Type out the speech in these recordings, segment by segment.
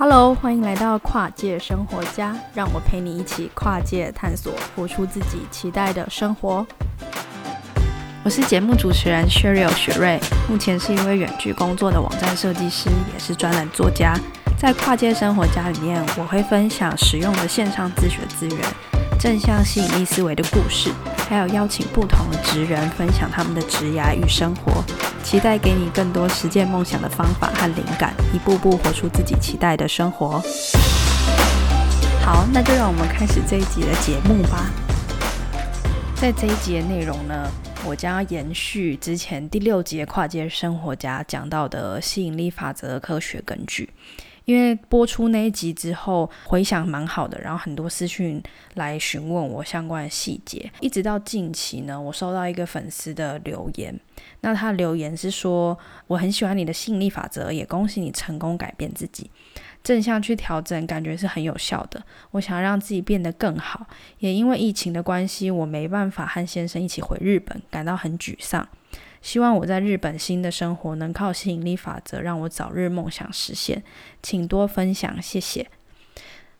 Hello，欢迎来到跨界生活家，让我陪你一起跨界探索，活出自己期待的生活。我是节目主持人 Sherriel 雪瑞，目前是一位远距工作的网站设计师，也是专栏作家。在跨界生活家里面，我会分享实用的线上自学资源、正向吸引力思维的故事，还有邀请不同的职人分享他们的职涯与生活。期待给你更多实践梦想的方法和灵感，一步步活出自己期待的生活。好，那就让我们开始这一集的节目吧。在这一集的内容呢，我将要延续之前第六节跨界生活家讲到的吸引力法则科学根据。因为播出那一集之后回想蛮好的，然后很多私讯来询问我相关的细节，一直到近期呢，我收到一个粉丝的留言，那他留言是说，我很喜欢你的吸引力法则，也恭喜你成功改变自己，正向去调整，感觉是很有效的。我想让自己变得更好，也因为疫情的关系，我没办法和先生一起回日本，感到很沮丧。希望我在日本新的生活能靠吸引力法则让我早日梦想实现，请多分享，谢谢。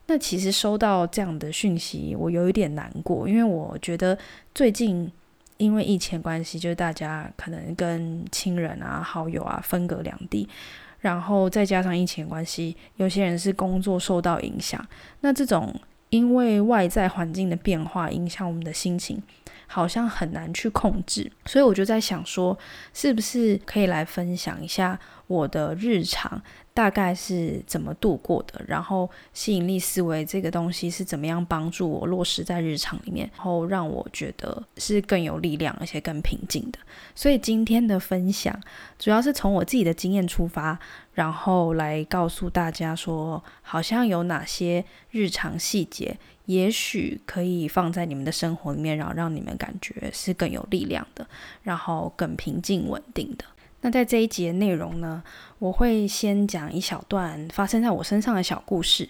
那其实收到这样的讯息，我有一点难过，因为我觉得最近因为疫情关系，就是大家可能跟亲人啊、好友啊分隔两地，然后再加上疫情关系，有些人是工作受到影响，那这种因为外在环境的变化影响我们的心情。好像很难去控制，所以我就在想说，是不是可以来分享一下我的日常大概是怎么度过的，然后吸引力思维这个东西是怎么样帮助我落实在日常里面，然后让我觉得是更有力量，而且更平静的。所以今天的分享主要是从我自己的经验出发，然后来告诉大家说，好像有哪些日常细节。也许可以放在你们的生活里面，然后让你们感觉是更有力量的，然后更平静稳定的。那在这一集的内容呢，我会先讲一小段发生在我身上的小故事，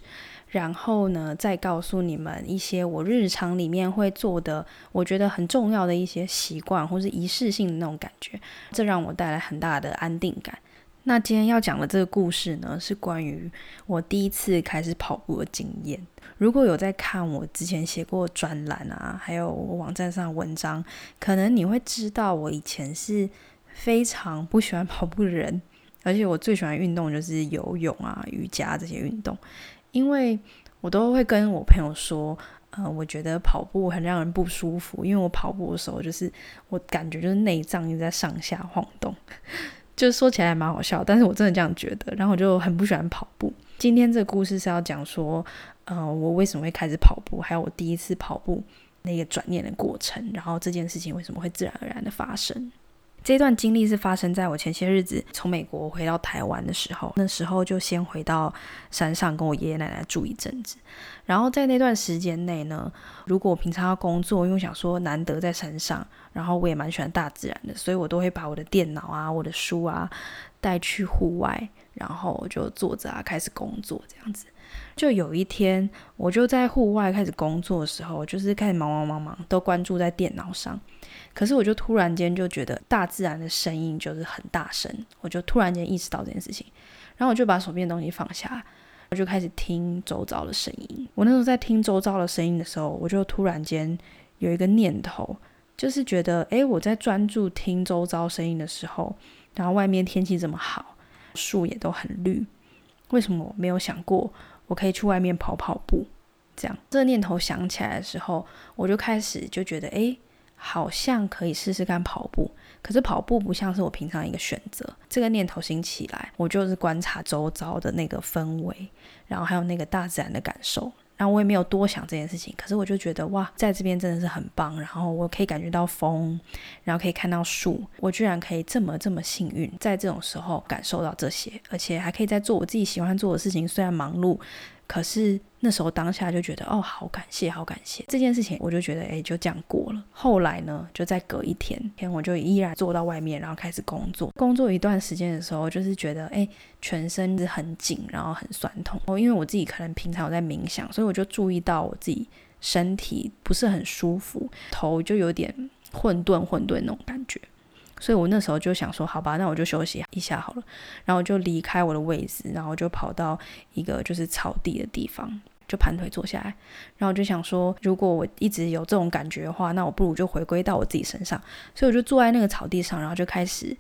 然后呢，再告诉你们一些我日常里面会做的，我觉得很重要的一些习惯或是仪式性的那种感觉，这让我带来很大的安定感。那今天要讲的这个故事呢，是关于我第一次开始跑步的经验。如果有在看我之前写过专栏啊，还有我网站上的文章，可能你会知道我以前是非常不喜欢跑步的人，而且我最喜欢运动就是游泳啊、瑜伽这些运动，因为我都会跟我朋友说，呃，我觉得跑步很让人不舒服，因为我跑步的时候就是我感觉就是内脏一直在上下晃动。就说起来蛮好笑，但是我真的这样觉得，然后我就很不喜欢跑步。今天这个故事是要讲说，呃，我为什么会开始跑步，还有我第一次跑步那个转念的过程，然后这件事情为什么会自然而然的发生。这段经历是发生在我前些日子从美国回到台湾的时候，那时候就先回到山上跟我爷爷奶奶住一阵子。然后在那段时间内呢，如果我平常要工作，因为想说难得在山上，然后我也蛮喜欢大自然的，所以我都会把我的电脑啊、我的书啊带去户外，然后就坐着啊开始工作这样子。就有一天，我就在户外开始工作的时候，就是开始忙忙忙忙，都关注在电脑上。可是我就突然间就觉得大自然的声音就是很大声，我就突然间意识到这件事情，然后我就把手边的东西放下，我就开始听周遭的声音。我那时候在听周遭的声音的时候，我就突然间有一个念头，就是觉得，诶，我在专注听周遭声音的时候，然后外面天气这么好，树也都很绿，为什么我没有想过我可以去外面跑跑步？这样，这个念头想起来的时候，我就开始就觉得，诶。好像可以试试看跑步，可是跑步不像是我平常一个选择。这个念头兴起来，我就是观察周遭的那个氛围，然后还有那个大自然的感受。然后我也没有多想这件事情，可是我就觉得哇，在这边真的是很棒。然后我可以感觉到风，然后可以看到树，我居然可以这么这么幸运，在这种时候感受到这些，而且还可以在做我自己喜欢做的事情，虽然忙碌。可是那时候当下就觉得哦，好感谢，好感谢这件事情，我就觉得诶，就这样过了。后来呢，就再隔一天，天我就依然坐到外面，然后开始工作。工作一段时间的时候，就是觉得诶，全身是很紧，然后很酸痛。哦，因为我自己可能平常有在冥想，所以我就注意到我自己身体不是很舒服，头就有点混沌混沌那种感觉。所以我那时候就想说，好吧，那我就休息一下好了。然后我就离开我的位置，然后就跑到一个就是草地的地方，就盘腿坐下来。然后我就想说，如果我一直有这种感觉的话，那我不如就回归到我自己身上。所以我就坐在那个草地上，然后就开始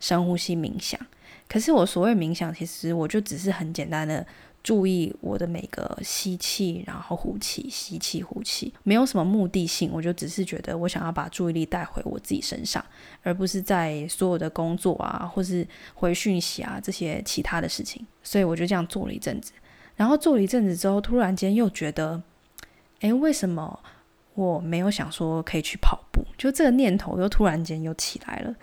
深呼吸冥想。可是我所谓冥想，其实我就只是很简单的。注意我的每个吸气，然后呼气，吸气呼气，没有什么目的性，我就只是觉得我想要把注意力带回我自己身上，而不是在所有的工作啊，或是回讯息啊这些其他的事情。所以我就这样做了一阵子，然后做了一阵子之后，突然间又觉得，诶，为什么我没有想说可以去跑步？就这个念头又突然间又起来了。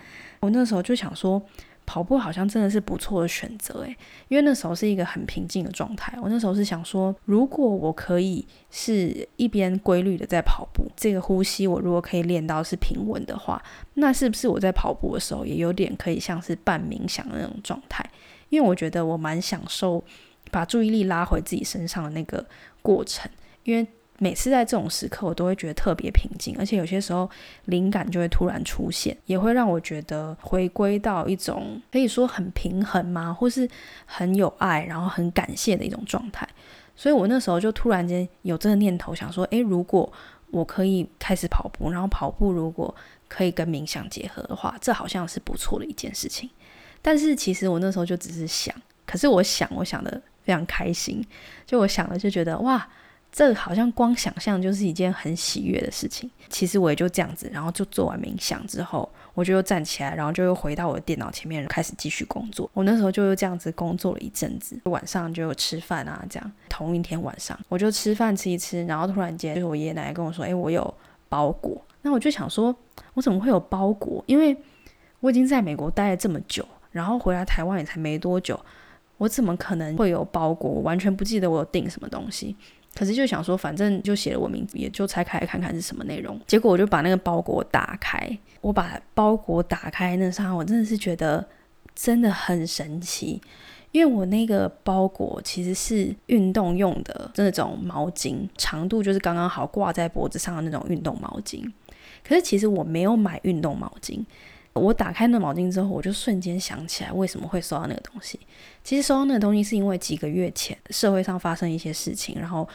我那时候就想说。跑步好像真的是不错的选择诶，因为那时候是一个很平静的状态。我那时候是想说，如果我可以是一边规律的在跑步，这个呼吸我如果可以练到是平稳的话，那是不是我在跑步的时候也有点可以像是半冥想的那种状态？因为我觉得我蛮享受把注意力拉回自己身上的那个过程，因为。每次在这种时刻，我都会觉得特别平静，而且有些时候灵感就会突然出现，也会让我觉得回归到一种可以说很平衡吗，或是很有爱，然后很感谢的一种状态。所以我那时候就突然间有这个念头，想说：诶，如果我可以开始跑步，然后跑步如果可以跟冥想结合的话，这好像是不错的一件事情。但是其实我那时候就只是想，可是我想，我想的非常开心，就我想了就觉得哇。这好像光想象就是一件很喜悦的事情。其实我也就这样子，然后就做完冥想之后，我就又站起来，然后就又回到我的电脑前面开始继续工作。我那时候就又这样子工作了一阵子，晚上就吃饭啊，这样。同一天晚上，我就吃饭吃一吃，然后突然间就是我爷爷奶奶跟我说：“诶，我有包裹。”那我就想说，我怎么会有包裹？因为我已经在美国待了这么久，然后回来台湾也才没多久，我怎么可能会有包裹？我完全不记得我有订什么东西。可是就想说，反正就写了我名字，也就拆开来看看是什么内容。结果我就把那个包裹打开，我把包裹打开那上，我真的是觉得真的很神奇，因为我那个包裹其实是运动用的那种毛巾，长度就是刚刚好挂在脖子上的那种运动毛巾。可是其实我没有买运动毛巾。我打开那毛巾之后，我就瞬间想起来为什么会收到那个东西。其实收到那个东西是因为几个月前社会上发生一些事情，然后。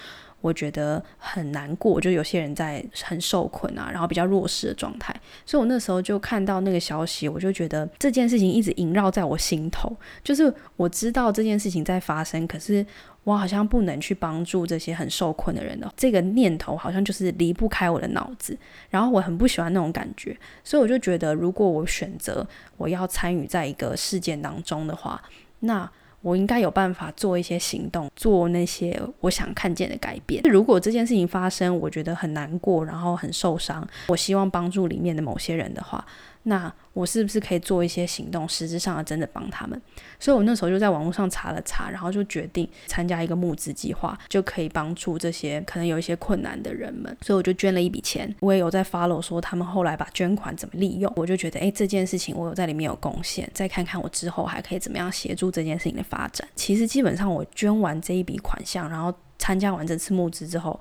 我觉得很难过，就有些人在很受困啊，然后比较弱势的状态，所以我那时候就看到那个消息，我就觉得这件事情一直萦绕在我心头，就是我知道这件事情在发生，可是我好像不能去帮助这些很受困的人的这个念头，好像就是离不开我的脑子，然后我很不喜欢那种感觉，所以我就觉得，如果我选择我要参与在一个事件当中的话，那。我应该有办法做一些行动，做那些我想看见的改变。如果这件事情发生，我觉得很难过，然后很受伤，我希望帮助里面的某些人的话。那我是不是可以做一些行动，实质上的真的帮他们？所以我那时候就在网络上查了查，然后就决定参加一个募资计划，就可以帮助这些可能有一些困难的人们。所以我就捐了一笔钱，我也有在 follow 说他们后来把捐款怎么利用。我就觉得，诶，这件事情我有在里面有贡献，再看看我之后还可以怎么样协助这件事情的发展。其实基本上我捐完这一笔款项，然后参加完这次募资之后。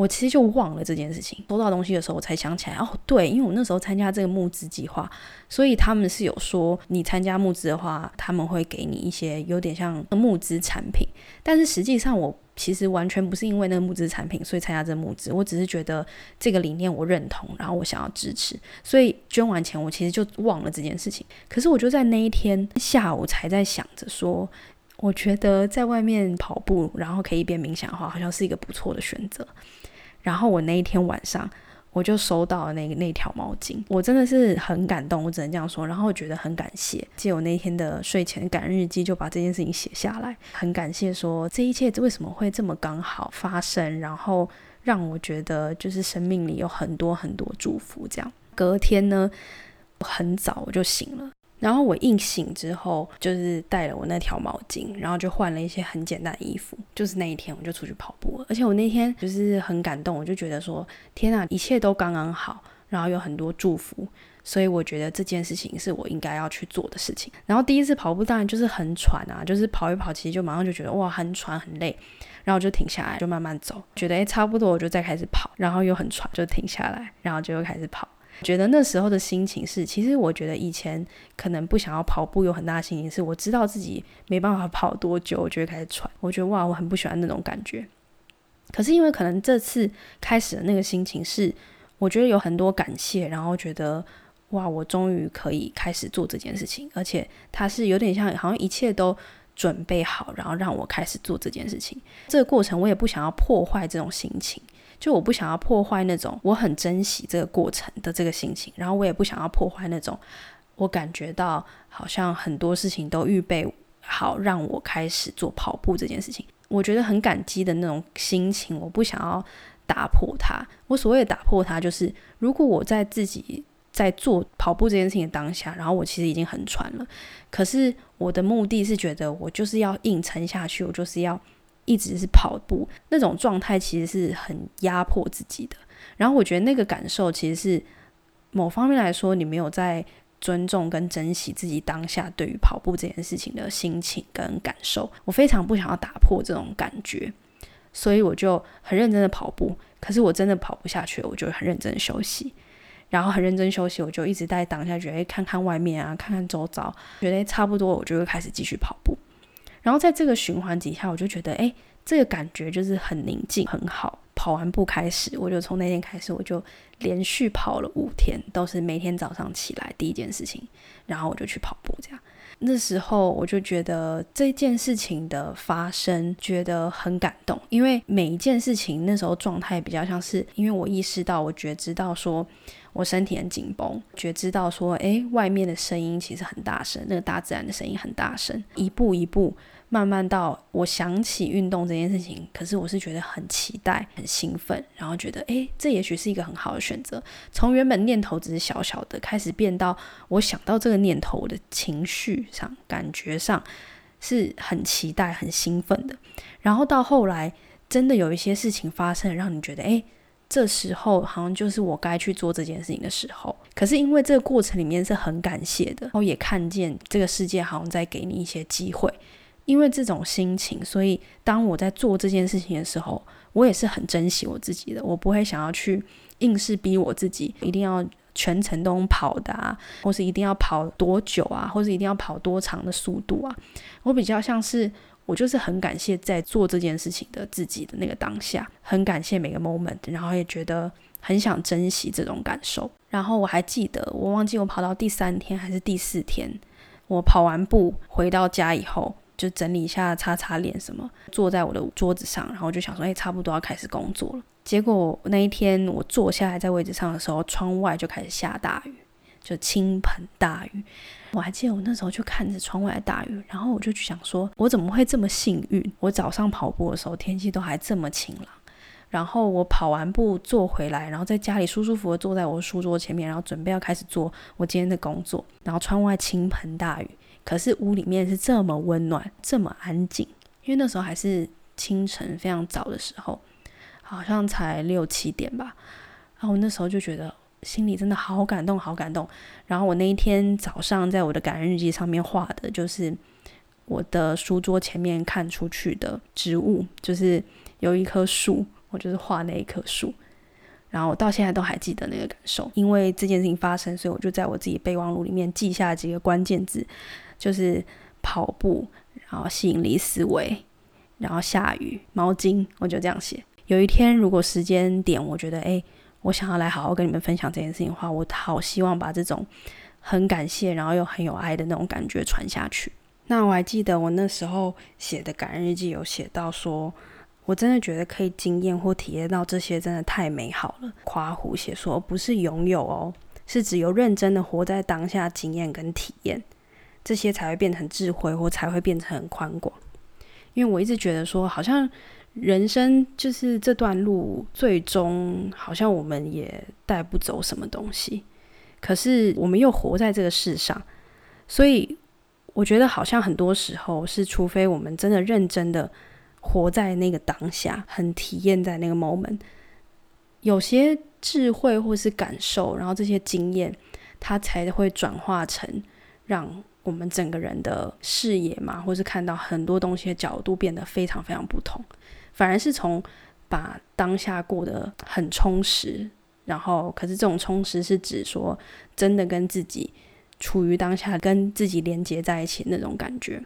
我其实就忘了这件事情，收到东西的时候我才想起来，哦，对，因为我那时候参加这个募资计划，所以他们是有说，你参加募资的话，他们会给你一些有点像募资产品，但是实际上我其实完全不是因为那个募资产品所以参加这个募资，我只是觉得这个理念我认同，然后我想要支持，所以捐完钱我其实就忘了这件事情。可是我就在那一天下午才在想着说，我觉得在外面跑步，然后可以一边冥想的话，好像是一个不错的选择。然后我那一天晚上，我就收到了那个那条毛巾，我真的是很感动，我只能这样说。然后觉得很感谢，借我那天的睡前感恩日记，就把这件事情写下来，很感谢说这一切为什么会这么刚好发生，然后让我觉得就是生命里有很多很多祝福。这样隔天呢，很早我就醒了。然后我一醒之后，就是带了我那条毛巾，然后就换了一些很简单的衣服。就是那一天，我就出去跑步了。而且我那天就是很感动，我就觉得说，天哪，一切都刚刚好，然后有很多祝福，所以我觉得这件事情是我应该要去做的事情。然后第一次跑步当然就是很喘啊，就是跑一跑，其实就马上就觉得哇，很喘很累，然后就停下来，就慢慢走，觉得诶差不多，我就再开始跑，然后又很喘，就停下来，然后就又开始跑。觉得那时候的心情是，其实我觉得以前可能不想要跑步，有很大的心情是，我知道自己没办法跑多久，我就会开始喘。我觉得哇，我很不喜欢那种感觉。可是因为可能这次开始的那个心情是，我觉得有很多感谢，然后觉得哇，我终于可以开始做这件事情，而且它是有点像，好像一切都准备好，然后让我开始做这件事情。这个过程我也不想要破坏这种心情，就我不想要破坏那种我很珍惜这个过程的这个心情，然后我也不想要破坏那种我感觉到好像很多事情都预备好让我开始做跑步这件事情。我觉得很感激的那种心情，我不想要打破它。我所谓的打破它，就是如果我在自己在做跑步这件事情的当下，然后我其实已经很喘了，可是我的目的是觉得我就是要硬撑下去，我就是要一直是跑步那种状态，其实是很压迫自己的。然后我觉得那个感受其实是某方面来说，你没有在。尊重跟珍惜自己当下对于跑步这件事情的心情跟感受，我非常不想要打破这种感觉，所以我就很认真的跑步。可是我真的跑不下去，我就很认真的休息，然后很认真休息，我就一直在当下觉得，看看外面啊，看看周遭，觉得差不多，我就会开始继续跑步。然后在这个循环底下，我就觉得，哎，这个感觉就是很宁静，很好。跑完步开始，我就从那天开始，我就连续跑了五天，都是每天早上起来第一件事情，然后我就去跑步。这样，那时候我就觉得这件事情的发生，觉得很感动，因为每一件事情那时候状态比较像是，因为我意识到，我觉知到说我身体很紧绷，觉知到说，哎，外面的声音其实很大声，那个大自然的声音很大声，一步一步。慢慢到我想起运动这件事情，可是我是觉得很期待、很兴奋，然后觉得诶，这也许是一个很好的选择。从原本念头只是小小的，开始变到我想到这个念头，我的情绪上、感觉上是很期待、很兴奋的。然后到后来，真的有一些事情发生，让你觉得诶，这时候好像就是我该去做这件事情的时候。可是因为这个过程里面是很感谢的，然后也看见这个世界好像在给你一些机会。因为这种心情，所以当我在做这件事情的时候，我也是很珍惜我自己的。我不会想要去硬是逼我自己，一定要全程都跑的啊，或是一定要跑多久啊，或是一定要跑多长的速度啊。我比较像是，我就是很感谢在做这件事情的自己的那个当下，很感谢每个 moment，然后也觉得很想珍惜这种感受。然后我还记得，我忘记我跑到第三天还是第四天，我跑完步回到家以后。就整理一下，擦擦脸什么，坐在我的桌子上，然后就想说，哎，差不多要开始工作了。结果那一天我坐下来在位置上的时候，窗外就开始下大雨，就倾盆大雨。我还记得我那时候就看着窗外的大雨，然后我就想说，我怎么会这么幸运？我早上跑步的时候天气都还这么晴朗，然后我跑完步坐回来，然后在家里舒舒服服坐在我的书桌前面，然后准备要开始做我今天的工作，然后窗外倾盆大雨。可是屋里面是这么温暖，这么安静，因为那时候还是清晨非常早的时候，好像才六七点吧。然后我那时候就觉得心里真的好感动，好感动。然后我那一天早上在我的感恩日记上面画的就是我的书桌前面看出去的植物，就是有一棵树，我就是画那一棵树。然后我到现在都还记得那个感受，因为这件事情发生，所以我就在我自己备忘录里面记下几个关键字。就是跑步，然后吸引力思维，然后下雨，毛巾，我就这样写。有一天，如果时间点，我觉得，诶，我想要来好好跟你们分享这件事情的话，我好希望把这种很感谢，然后又很有爱的那种感觉传下去。那我还记得我那时候写的感恩日记，有写到说，我真的觉得可以经验或体验到这些，真的太美好了。夸胡写说，不是拥有哦，是只有认真的活在当下，经验跟体验。这些才会变成智慧，或才会变成很宽广。因为我一直觉得说，好像人生就是这段路，最终好像我们也带不走什么东西。可是我们又活在这个世上，所以我觉得好像很多时候是，除非我们真的认真的活在那个当下，很体验在那个 moment，有些智慧或是感受，然后这些经验，它才会转化成让。我们整个人的视野嘛，或是看到很多东西的角度变得非常非常不同，反而是从把当下过得很充实，然后，可是这种充实是指说真的跟自己处于当下，跟自己连接在一起那种感觉。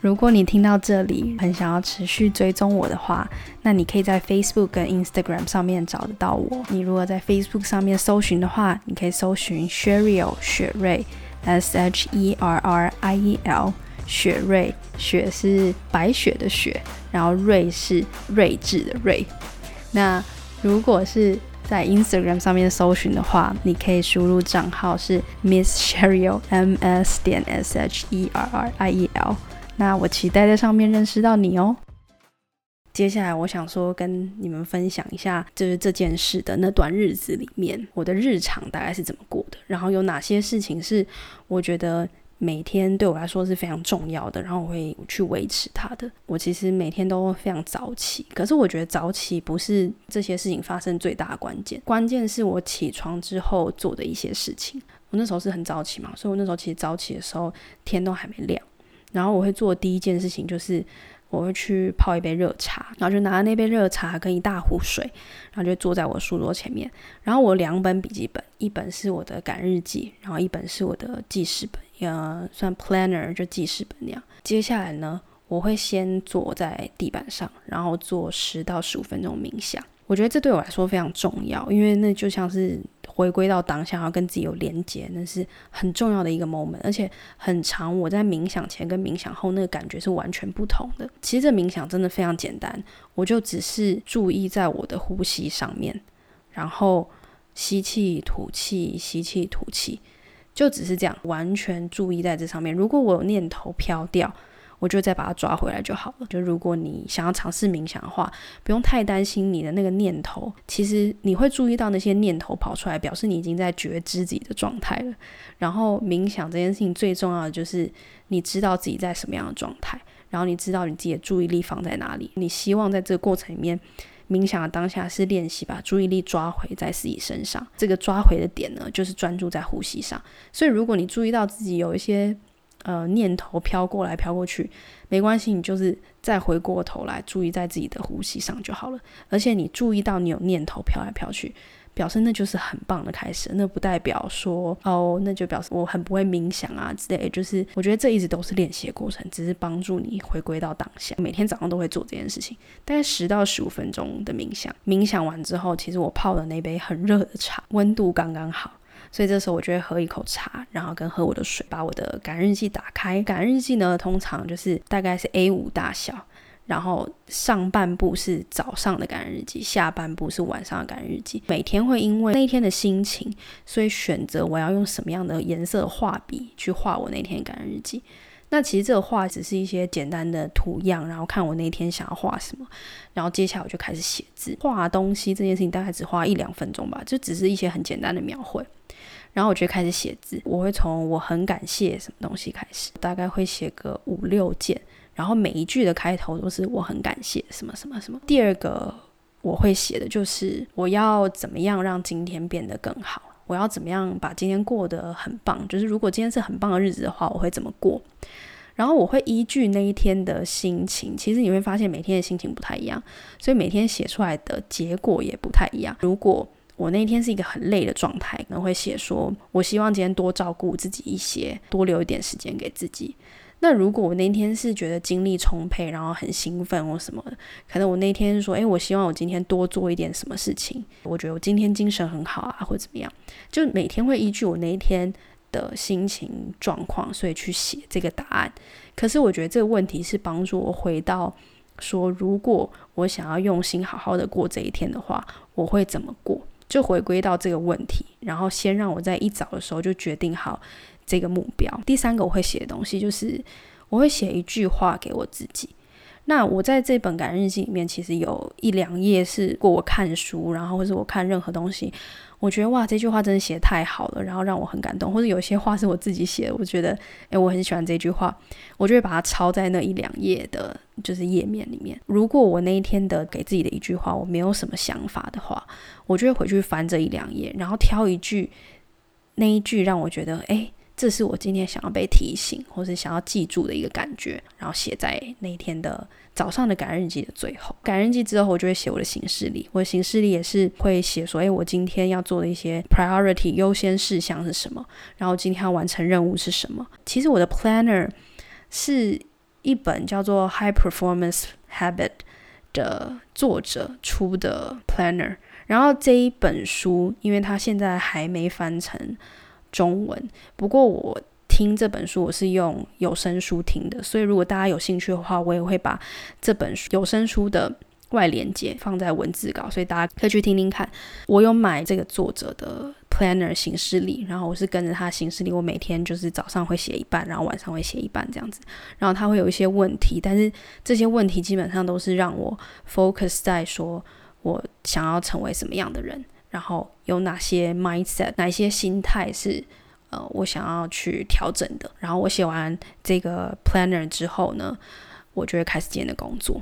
如果你听到这里很想要持续追踪我的话，那你可以在 Facebook 跟 Instagram 上面找得到我。你如果在 Facebook 上面搜寻的话，你可以搜寻 Sherriel 雪瑞 S H E R R I E L 雪瑞，雪是白雪的雪，然后瑞是睿智的睿。那如果是在 Instagram 上面搜寻的话，你可以输入账号是 Miss Sheriel，M S 点 S H E R R I E L。那我期待在上面认识到你哦。接下来我想说跟你们分享一下，就是这件事的那段日子里面，我的日常大概是怎么过的，然后有哪些事情是我觉得每天对我来说是非常重要的，然后我会去维持它的。我其实每天都非常早起，可是我觉得早起不是这些事情发生最大的关键，关键是我起床之后做的一些事情。我那时候是很早起嘛，所以我那时候其实早起的时候天都还没亮。然后我会做第一件事情就是，我会去泡一杯热茶，然后就拿那杯热茶跟一大壶水，然后就坐在我书桌前面。然后我两本笔记本，一本是我的赶日记，然后一本是我的记事本，呃，算 planner 就记事本那样。接下来呢，我会先坐在地板上，然后做十到十五分钟冥想。我觉得这对我来说非常重要，因为那就像是回归到当下，要跟自己有连接，那是很重要的一个 moment，而且很长。我在冥想前跟冥想后那个感觉是完全不同的。其实这冥想真的非常简单，我就只是注意在我的呼吸上面，然后吸气、吐气、吸气、吐气，就只是这样，完全注意在这上面。如果我有念头飘掉，我就再把它抓回来就好了。就如果你想要尝试冥想的话，不用太担心你的那个念头。其实你会注意到那些念头跑出来，表示你已经在觉知自己的状态了。然后冥想这件事情最重要的就是你知道自己在什么样的状态，然后你知道你自己的注意力放在哪里。你希望在这个过程里面，冥想的当下是练习把注意力抓回在自己身上。这个抓回的点呢，就是专注在呼吸上。所以如果你注意到自己有一些呃，念头飘过来飘过去，没关系，你就是再回过头来注意在自己的呼吸上就好了。而且你注意到你有念头飘来飘去，表示那就是很棒的开始。那不代表说哦，那就表示我很不会冥想啊之类。就是我觉得这一直都是练习的过程，只是帮助你回归到当下。每天早上都会做这件事情，大概十到十五分钟的冥想。冥想完之后，其实我泡的那杯很热的茶，温度刚刚好。所以这时候我就会喝一口茶，然后跟喝我的水，把我的感恩日记打开。感恩日记呢，通常就是大概是 A 五大小，然后上半部是早上的感日记，下半部是晚上的感日记。每天会因为那天的心情，所以选择我要用什么样的颜色画笔去画我那天的感日记。那其实这个画只是一些简单的图样，然后看我那天想要画什么，然后接下来我就开始写字。画东西这件事情大概只花一两分钟吧，就只是一些很简单的描绘。然后我就开始写字，我会从我很感谢什么东西开始，大概会写个五六件，然后每一句的开头都是我很感谢什么什么什么。第二个我会写的就是我要怎么样让今天变得更好，我要怎么样把今天过得很棒，就是如果今天是很棒的日子的话，我会怎么过？然后我会依据那一天的心情，其实你会发现每天的心情不太一样，所以每天写出来的结果也不太一样。如果我那一天是一个很累的状态，可能会写说，我希望今天多照顾自己一些，多留一点时间给自己。那如果我那天是觉得精力充沛，然后很兴奋或什么的，可能我那天说，诶，我希望我今天多做一点什么事情，我觉得我今天精神很好啊，或者怎么样，就每天会依据我那一天的心情状况，所以去写这个答案。可是我觉得这个问题是帮助我回到说，如果我想要用心好好的过这一天的话，我会怎么过？就回归到这个问题，然后先让我在一早的时候就决定好这个目标。第三个我会写的东西就是，我会写一句话给我自己。那我在这本感恩日记里面，其实有一两页是，过我看书，然后或是我看任何东西，我觉得哇，这句话真的写得太好了，然后让我很感动。或者有些话是我自己写的，我觉得，诶，我很喜欢这句话，我就会把它抄在那一两页的，就是页面里面。如果我那一天的给自己的一句话，我没有什么想法的话，我就会回去翻这一两页，然后挑一句，那一句让我觉得，诶。这是我今天想要被提醒，或是想要记住的一个感觉，然后写在那一天的早上的感恩日记的最后。感恩日记之后，我就会写我的行事历，我的行事历也是会写说，哎，我今天要做的一些 priority 优先事项是什么，然后今天要完成任务是什么。其实我的 planner 是一本叫做 High Performance Habit 的作者出的 planner。然后这一本书，因为它现在还没翻成中文，不过我听这本书我是用有声书听的，所以如果大家有兴趣的话，我也会把这本书有声书的外连接放在文字稿，所以大家可以去听听看。我有买这个作者的 Planner 行事历，然后我是跟着他行事历，我每天就是早上会写一半，然后晚上会写一半这样子。然后他会有一些问题，但是这些问题基本上都是让我 focus 在说。我想要成为什么样的人？然后有哪些 mindset，哪些心态是呃我想要去调整的？然后我写完这个 planner 之后呢，我就会开始今天的工作。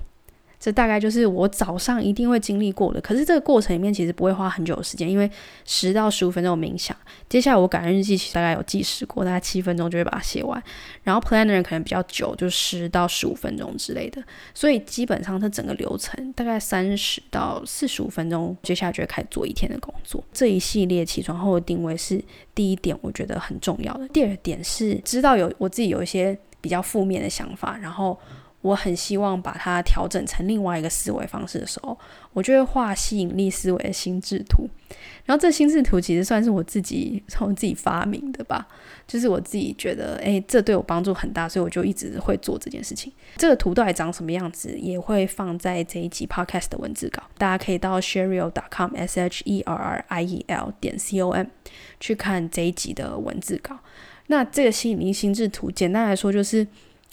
这大概就是我早上一定会经历过的，可是这个过程里面其实不会花很久的时间，因为十到十五分钟冥想。接下来我感恩日记其实大概有计时过，大概七分钟就会把它写完。然后 planner 可能比较久，就十到十五分钟之类的。所以基本上它整个流程大概三十到四十五分钟，接下来就会开始做一天的工作。这一系列起床后的定位是第一点，我觉得很重要的。第二点是知道有我自己有一些比较负面的想法，然后。我很希望把它调整成另外一个思维方式的时候，我就会画吸引力思维的心智图。然后这心智图其实算是我自己从自己发明的吧，就是我自己觉得，诶，这对我帮助很大，所以我就一直会做这件事情。这个图到底长什么样子，也会放在这一集 podcast 的文字稿，大家可以到 sherriel.com s h e r r i e l 点 c o m 去看这一集的文字稿。那这个吸引力心智图，简单来说就是。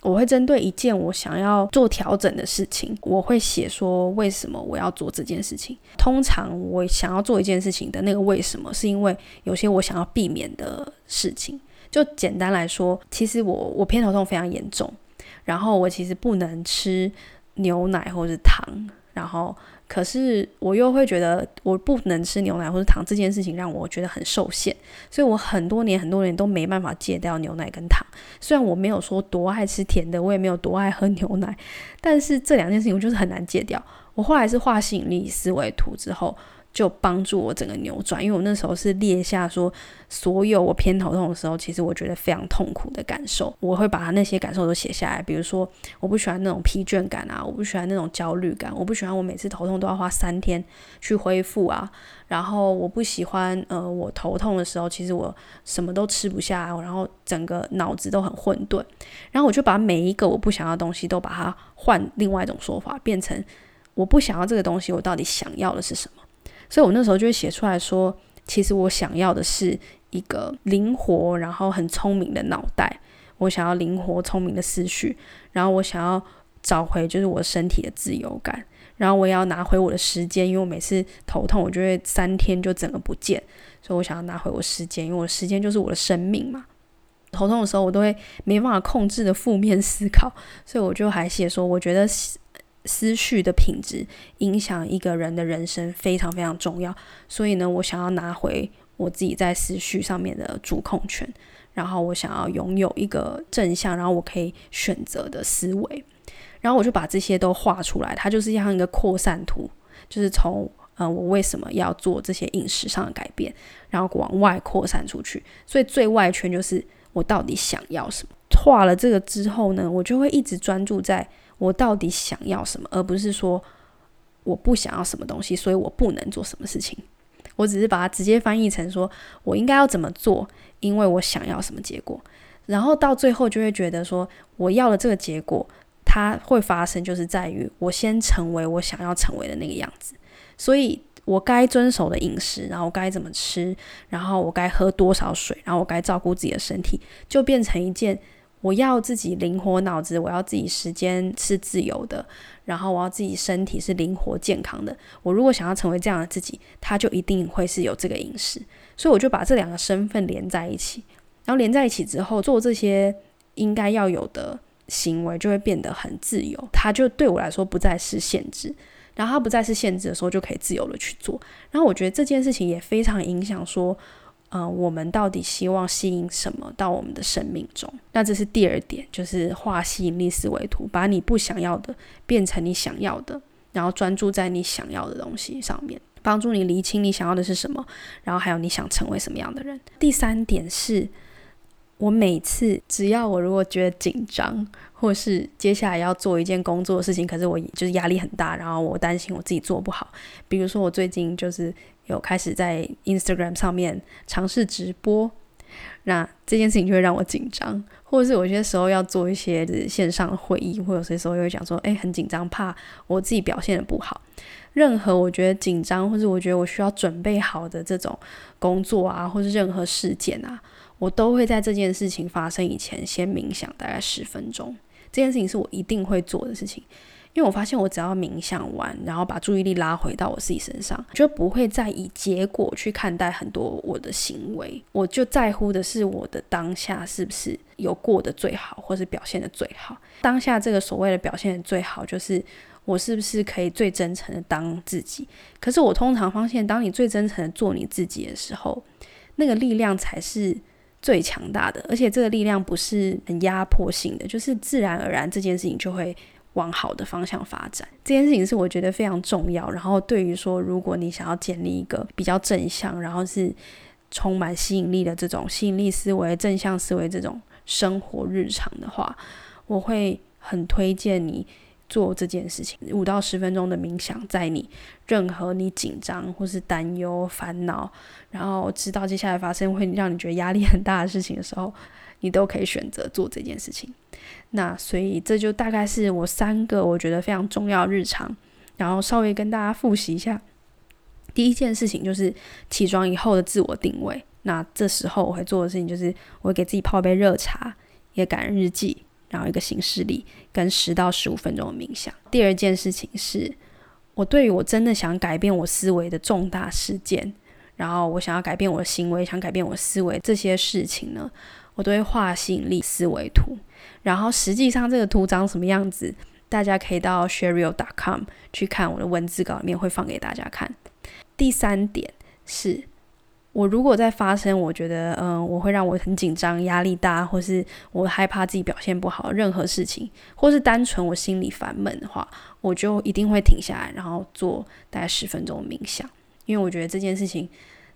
我会针对一件我想要做调整的事情，我会写说为什么我要做这件事情。通常我想要做一件事情的那个为什么，是因为有些我想要避免的事情。就简单来说，其实我我偏头痛非常严重，然后我其实不能吃牛奶或是糖，然后。可是我又会觉得我不能吃牛奶或者糖这件事情让我觉得很受限，所以我很多年很多年都没办法戒掉牛奶跟糖。虽然我没有说多爱吃甜的，我也没有多爱喝牛奶，但是这两件事情我就是很难戒掉。我后来是画吸引力思维图之后。就帮助我整个扭转，因为我那时候是列下说，所有我偏头痛的时候，其实我觉得非常痛苦的感受，我会把他那些感受都写下来。比如说，我不喜欢那种疲倦感啊，我不喜欢那种焦虑感，我不喜欢我每次头痛都要花三天去恢复啊。然后我不喜欢，呃，我头痛的时候，其实我什么都吃不下，然后整个脑子都很混沌。然后我就把每一个我不想要的东西都把它换另外一种说法，变成我不想要这个东西，我到底想要的是什么？所以我那时候就会写出来说，其实我想要的是一个灵活，然后很聪明的脑袋。我想要灵活聪明的思绪，然后我想要找回就是我身体的自由感，然后我也要拿回我的时间，因为我每次头痛，我就会三天就整个不见。所以我想要拿回我时间，因为我时间就是我的生命嘛。头痛的时候，我都会没办法控制的负面思考，所以我就还写说，我觉得。思绪的品质影响一个人的人生非常非常重要，所以呢，我想要拿回我自己在思绪上面的主控权，然后我想要拥有一个正向，然后我可以选择的思维，然后我就把这些都画出来，它就是像一个扩散图，就是从呃我为什么要做这些饮食上的改变，然后往外扩散出去，所以最外圈就是我到底想要什么。画了这个之后呢，我就会一直专注在。我到底想要什么，而不是说我不想要什么东西，所以我不能做什么事情。我只是把它直接翻译成说我应该要怎么做，因为我想要什么结果。然后到最后就会觉得说，我要的这个结果，它会发生，就是在于我先成为我想要成为的那个样子。所以我该遵守的饮食，然后我该怎么吃，然后我该喝多少水，然后我该照顾自己的身体，就变成一件。我要自己灵活脑子，我要自己时间是自由的，然后我要自己身体是灵活健康的。我如果想要成为这样的自己，他就一定会是有这个饮食。所以我就把这两个身份连在一起，然后连在一起之后，做这些应该要有的行为就会变得很自由。它就对我来说不再是限制，然后它不再是限制的时候，就可以自由的去做。然后我觉得这件事情也非常影响说。呃，我们到底希望吸引什么到我们的生命中？那这是第二点，就是画吸引力思维图，把你不想要的变成你想要的，然后专注在你想要的东西上面，帮助你厘清你想要的是什么，然后还有你想成为什么样的人。第三点是，我每次只要我如果觉得紧张，或是接下来要做一件工作的事情，可是我就是压力很大，然后我担心我自己做不好，比如说我最近就是。有开始在 Instagram 上面尝试直播，那这件事情就会让我紧张，或者是有些时候要做一些线上会议，或者有些时候又会讲说，哎，很紧张，怕我自己表现得不好。任何我觉得紧张，或者我觉得我需要准备好的这种工作啊，或是任何事件啊，我都会在这件事情发生以前先冥想大概十分钟。这件事情是我一定会做的事情。因为我发现，我只要冥想完，然后把注意力拉回到我自己身上，就不会再以结果去看待很多我的行为。我就在乎的是我的当下是不是有过得最好，或是表现得最好。当下这个所谓的表现的最好，就是我是不是可以最真诚的当自己。可是我通常发现，当你最真诚的做你自己的时候，那个力量才是最强大的，而且这个力量不是很压迫性的，就是自然而然这件事情就会。往好的方向发展，这件事情是我觉得非常重要。然后对于说，如果你想要建立一个比较正向，然后是充满吸引力的这种吸引力思维、正向思维这种生活日常的话，我会很推荐你做这件事情。五到十分钟的冥想，在你任何你紧张或是担忧、烦恼，然后知道接下来发生会让你觉得压力很大的事情的时候，你都可以选择做这件事情。那所以这就大概是我三个我觉得非常重要日常，然后稍微跟大家复习一下。第一件事情就是起床以后的自我定位。那这时候我会做的事情就是我会给自己泡杯热茶，也感恩日记，然后一个形式力，跟十到十五分钟的冥想。第二件事情是我对于我真的想改变我思维的重大事件，然后我想要改变我的行为，想改变我思维这些事情呢，我都会画吸引力思维图。然后实际上这个图长什么样子，大家可以到 sherriel.com 去看我的文字稿里面会放给大家看。第三点是，我如果在发生我觉得嗯我会让我很紧张、压力大，或是我害怕自己表现不好任何事情，或是单纯我心里烦闷的话，我就一定会停下来，然后做大概十分钟冥想，因为我觉得这件事情。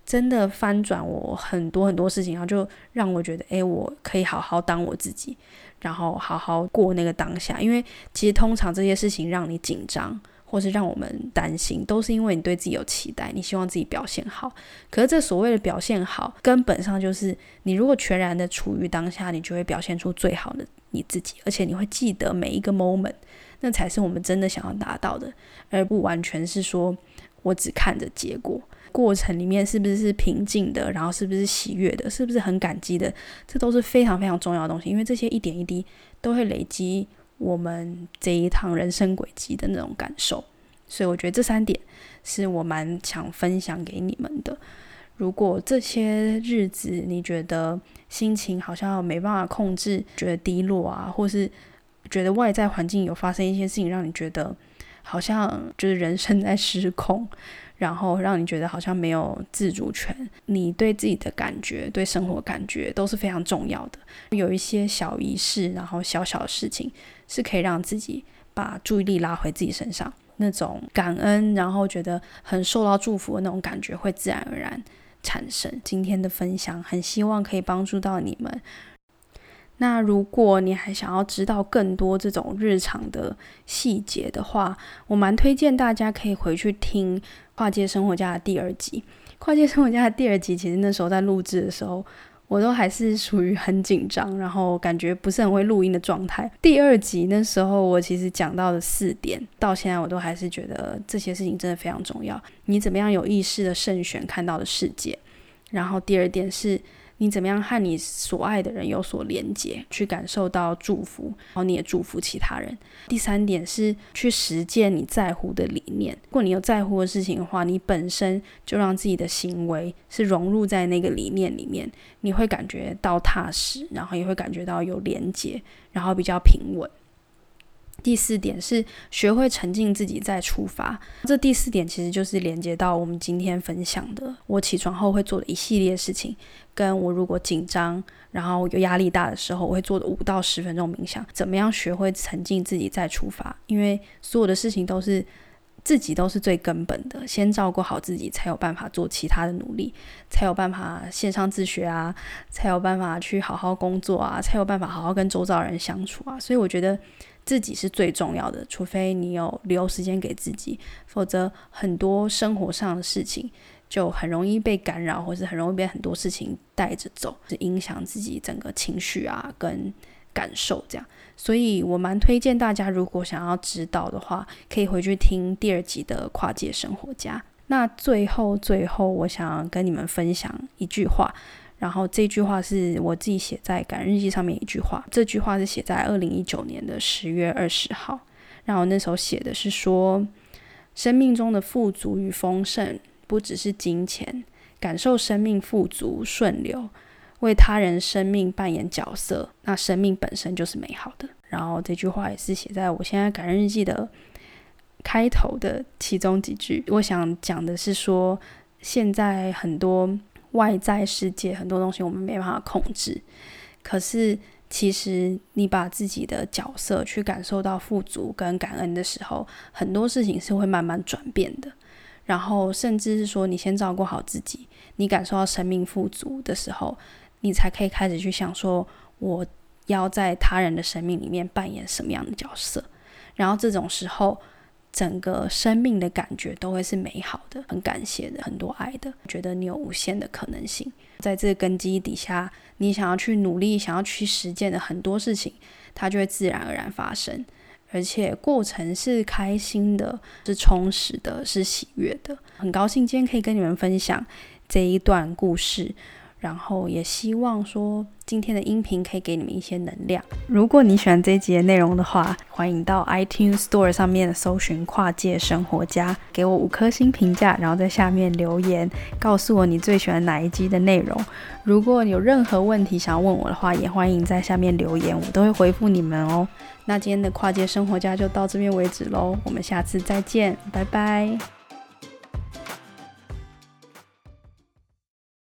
真的翻转我很多很多事情，然后就让我觉得，诶，我可以好好当我自己，然后好好过那个当下。因为其实通常这些事情让你紧张，或是让我们担心，都是因为你对自己有期待，你希望自己表现好。可是这所谓的表现好，根本上就是你如果全然的处于当下，你就会表现出最好的你自己，而且你会记得每一个 moment，那才是我们真的想要达到的，而不完全是说我只看着结果。过程里面是不是是平静的，然后是不是喜悦的，是不是很感激的，这都是非常非常重要的东西，因为这些一点一滴都会累积我们这一趟人生轨迹的那种感受。所以我觉得这三点是我蛮想分享给你们的。如果这些日子你觉得心情好像没办法控制，觉得低落啊，或是觉得外在环境有发生一些事情，让你觉得好像就是人生在失控。然后让你觉得好像没有自主权，你对自己的感觉、对生活感觉都是非常重要的。有一些小仪式，然后小小的事情，是可以让自己把注意力拉回自己身上，那种感恩，然后觉得很受到祝福的那种感觉，会自然而然产生。今天的分享很希望可以帮助到你们。那如果你还想要知道更多这种日常的细节的话，我蛮推荐大家可以回去听《跨界生活家》的第二集。《跨界生活家》的第二集，其实那时候在录制的时候，我都还是属于很紧张，然后感觉不是很会录音的状态。第二集那时候，我其实讲到的四点，到现在我都还是觉得这些事情真的非常重要。你怎么样有意识的慎选看到的世界？然后第二点是。你怎么样和你所爱的人有所连接，去感受到祝福，然后你也祝福其他人。第三点是去实践你在乎的理念。如果你有在乎的事情的话，你本身就让自己的行为是融入在那个理念里面，你会感觉到踏实，然后也会感觉到有连接，然后比较平稳。第四点是学会沉浸自己再出发。这第四点其实就是连接到我们今天分享的，我起床后会做的一系列事情，跟我如果紧张，然后有压力大的时候，我会做的五到十分钟冥想。怎么样学会沉浸自己再出发？因为所有的事情都是自己都是最根本的，先照顾好自己，才有办法做其他的努力，才有办法线上自学啊，才有办法去好好工作啊，才有办法好好跟周遭人相处啊。所以我觉得。自己是最重要的，除非你有留时间给自己，否则很多生活上的事情就很容易被干扰，或是很容易被很多事情带着走，是影响自己整个情绪啊跟感受这样。所以我蛮推荐大家，如果想要知道的话，可以回去听第二集的跨界生活家。那最后最后，我想跟你们分享一句话。然后这句话是我自己写在感恩日记上面一句话，这句话是写在二零一九年的十月二十号。然后那时候写的是说，生命中的富足与丰盛不只是金钱，感受生命富足顺流，为他人生命扮演角色，那生命本身就是美好的。然后这句话也是写在我现在感恩日记的开头的其中几句。我想讲的是说，现在很多。外在世界很多东西我们没办法控制，可是其实你把自己的角色去感受到富足跟感恩的时候，很多事情是会慢慢转变的。然后甚至是说，你先照顾好自己，你感受到生命富足的时候，你才可以开始去想说，我要在他人的生命里面扮演什么样的角色。然后这种时候。整个生命的感觉都会是美好的，很感谢的，很多爱的，觉得你有无限的可能性。在这个根基底下，你想要去努力、想要去实践的很多事情，它就会自然而然发生，而且过程是开心的，是充实的，是喜悦的。很高兴今天可以跟你们分享这一段故事。然后也希望说今天的音频可以给你们一些能量。如果你喜欢这一集的内容的话，欢迎到 iTunes Store 上面搜寻“跨界生活家”，给我五颗星评价，然后在下面留言，告诉我你最喜欢哪一集的内容。如果有任何问题想要问我的话，也欢迎在下面留言，我都会回复你们哦。那今天的跨界生活家就到这边为止喽，我们下次再见，拜拜。